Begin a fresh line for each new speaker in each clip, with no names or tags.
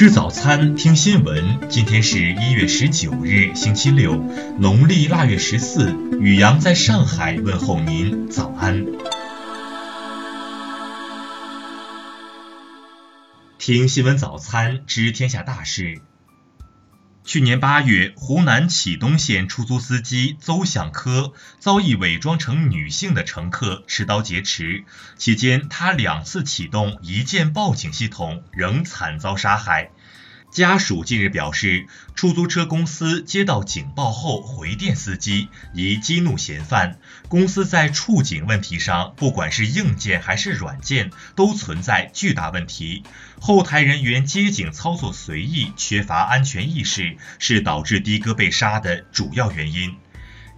吃早餐，听新闻。今天是一月十九日，星期六，农历腊月十四。雨阳在上海问候您，早安。听新闻早餐，知天下大事。去年八月，湖南启东县出租司机邹享科遭一伪装成女性的乘客持刀劫持，期间他两次启动一键报警系统，仍惨遭杀害。家属近日表示，出租车公司接到警报后回电司机，以激怒嫌犯。公司在触警问题上，不管是硬件还是软件，都存在巨大问题。后台人员接警操作随意，缺乏安全意识，是导致的哥被杀的主要原因。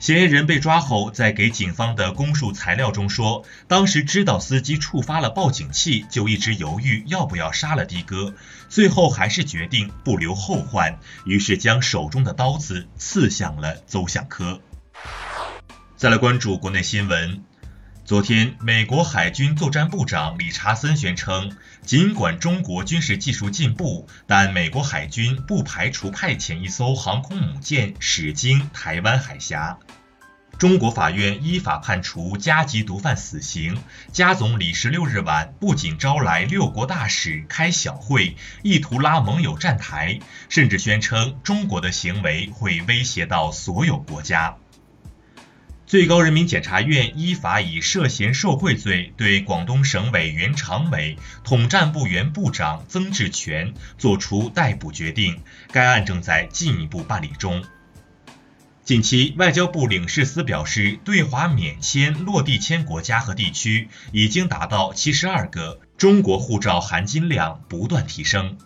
嫌疑人被抓后，在给警方的供述材料中说，当时知道司机触发了报警器，就一直犹豫要不要杀了的哥，最后还是决定不留后患，于是将手中的刀子刺向了邹向科。再来关注国内新闻。昨天，美国海军作战部长理查森宣称，尽管中国军事技术进步，但美国海军不排除派遣一艘航空母舰驶经台湾海峡。中国法院依法判处加级毒贩死刑。加总理十六日晚不仅招来六国大使开小会，意图拉盟友站台，甚至宣称中国的行为会威胁到所有国家。最高人民检察院依法以涉嫌受贿罪对广东省委原常委、统战部原部长曾志全作出逮捕决定，该案正在进一步办理中。近期，外交部领事司表示，对华免签落地签国家和地区已经达到七十二个，中国护照含金量不断提升。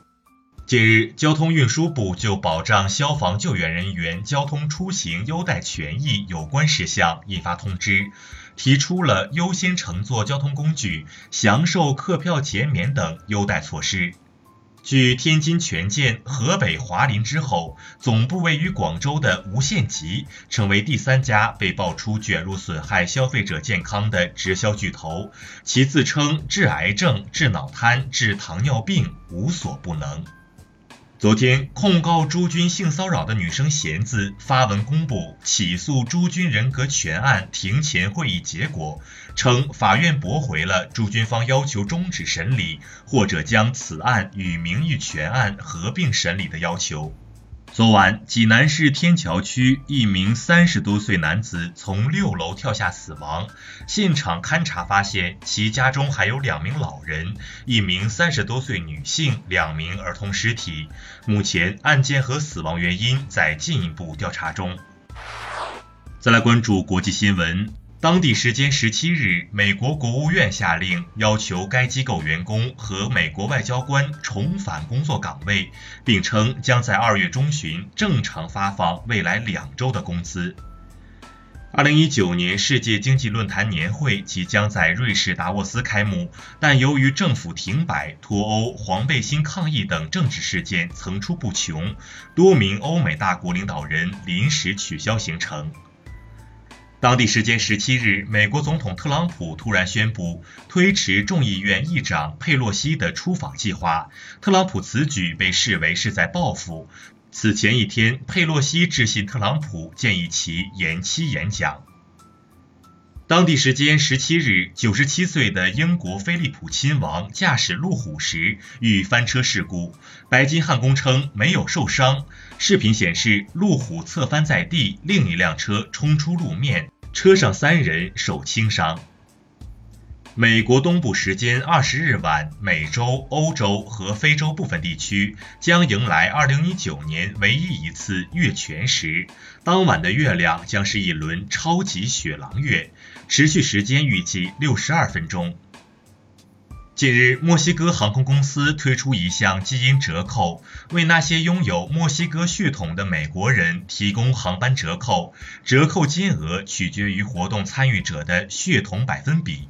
近日，交通运输部就保障消防救援人员交通出行优待权益有关事项印发通知，提出了优先乘坐交通工具、享受客票减免等优待措施。继天津权健、河北华林之后，总部位于广州的无限极成为第三家被爆出卷入损害消费者健康的直销巨头，其自称治癌症、治脑瘫、治糖尿病无所不能。昨天，控告朱军性骚扰的女生贤子发文公布起诉朱军人格权案庭前会议结果，称法院驳回了朱军方要求终止审理或者将此案与名誉权案合并审理的要求。昨晚，济南市天桥区一名三十多岁男子从六楼跳下死亡，现场勘查发现其家中还有两名老人、一名三十多岁女性、两名儿童尸体。目前，案件和死亡原因在进一步调查中。再来关注国际新闻。当地时间十七日，美国国务院下令要求该机构员工和美国外交官重返工作岗位，并称将在二月中旬正常发放未来两周的工资。二零一九年世界经济论坛年会即将在瑞士达沃斯开幕，但由于政府停摆、脱欧、黄背心抗议等政治事件层出不穷，多名欧美大国领导人临时取消行程。当地时间十七日，美国总统特朗普突然宣布推迟众议院议长佩洛西的出访计划。特朗普此举被视为是在报复。此前一天，佩洛西致信特朗普，建议其延期演讲。当地时间十七日，九十七岁的英国菲利普亲王驾驶路虎时遇翻车事故，白金汉宫称没有受伤。视频显示，路虎侧翻在地，另一辆车冲出路面，车上三人受轻伤。美国东部时间二十日晚，美洲、欧洲和非洲部分地区将迎来二零一九年唯一一次月全食。当晚的月亮将是一轮超级雪狼月，持续时间预计六十二分钟。近日，墨西哥航空公司推出一项基因折扣，为那些拥有墨西哥血统的美国人提供航班折扣，折扣金额取决于活动参与者的血统百分比。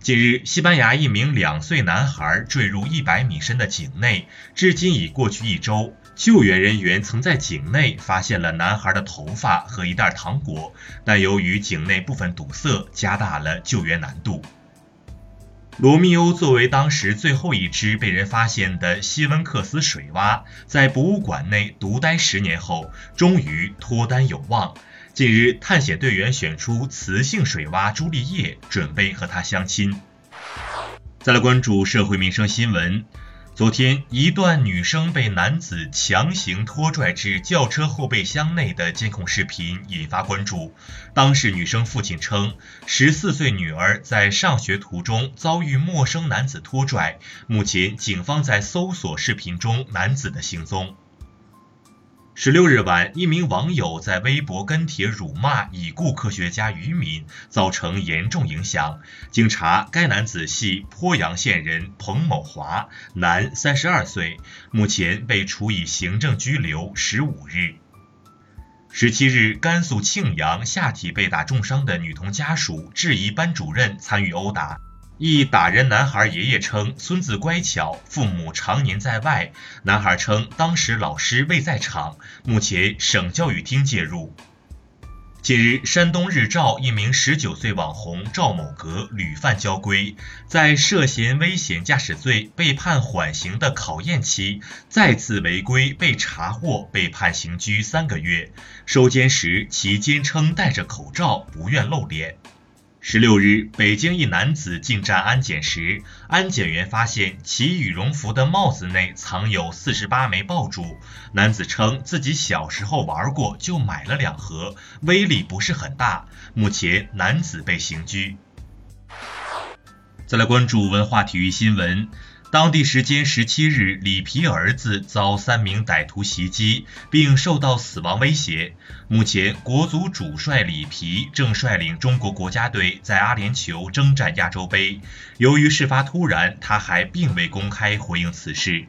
近日，西班牙一名两岁男孩坠入一百米深的井内，至今已过去一周。救援人员曾在井内发现了男孩的头发和一袋糖果，但由于井内部分堵塞，加大了救援难度。罗密欧作为当时最后一只被人发现的西温克斯水蛙，在博物馆内独呆十年后，终于脱单有望。近日，探险队员选出雌性水蛙朱丽叶，准备和它相亲。再来关注社会民生新闻。昨天，一段女生被男子强行拖拽至轿车后备箱内的监控视频引发关注。当事女生父亲称，十四岁女儿在上学途中遭遇陌生男子拖拽，目前警方在搜索视频中男子的行踪。十六日晚，一名网友在微博跟帖辱骂已故科学家于敏，造成严重影响。经查，该男子系鄱阳县人彭某华，男，三十二岁，目前被处以行政拘留十五日。十七日，甘肃庆阳下体被打重伤的女童家属质疑班主任参与殴打。一打人男孩爷爷称，孙子乖巧，父母常年在外。男孩称，当时老师未在场。目前省教育厅介入。近日，山东日照一名十九岁网红赵某格屡犯交规，在涉嫌危险驾驶罪被判缓刑的考验期，再次违规被查获，被判刑拘三个月。收监时，其坚称戴着口罩，不愿露脸。十六日，北京一男子进站安检时，安检员发现其羽绒服的帽子内藏有四十八枚爆竹。男子称自己小时候玩过，就买了两盒，威力不是很大。目前，男子被刑拘。再来关注文化体育新闻。当地时间十七日，里皮儿子遭三名歹徒袭击，并受到死亡威胁。目前，国足主帅里皮正率领中国国家队在阿联酋征战亚洲杯。由于事发突然，他还并未公开回应此事。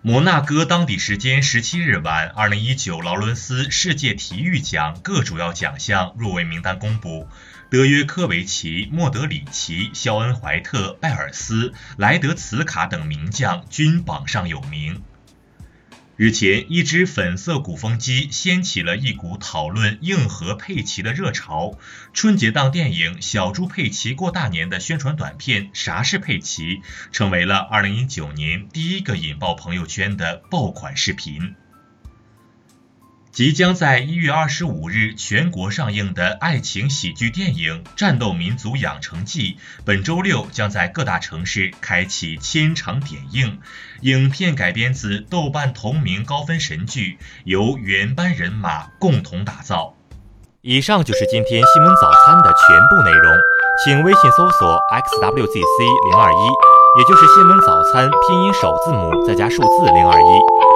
摩纳哥当地时间十七日晚，二零一九劳伦斯世界体育奖各主要奖项入围名单公布，德约科维奇、莫德里奇、肖恩怀特、拜尔斯、莱德茨卡等名将均榜上有名。日前，一只粉色鼓风机掀起了一股讨论硬核佩奇的热潮。春节档电影《小猪佩奇过大年》的宣传短片《啥是佩奇》成为了2019年第一个引爆朋友圈的爆款视频。即将在一月二十五日全国上映的爱情喜剧电影《战斗民族养成记》，本周六将在各大城市开启千场点映。影片改编自豆瓣同名高分神剧，由原班人马共同打造。
以上就是今天新闻早餐的全部内容，请微信搜索 xwzc 零二一，也就是新闻早餐拼音首字母再加数字零二一。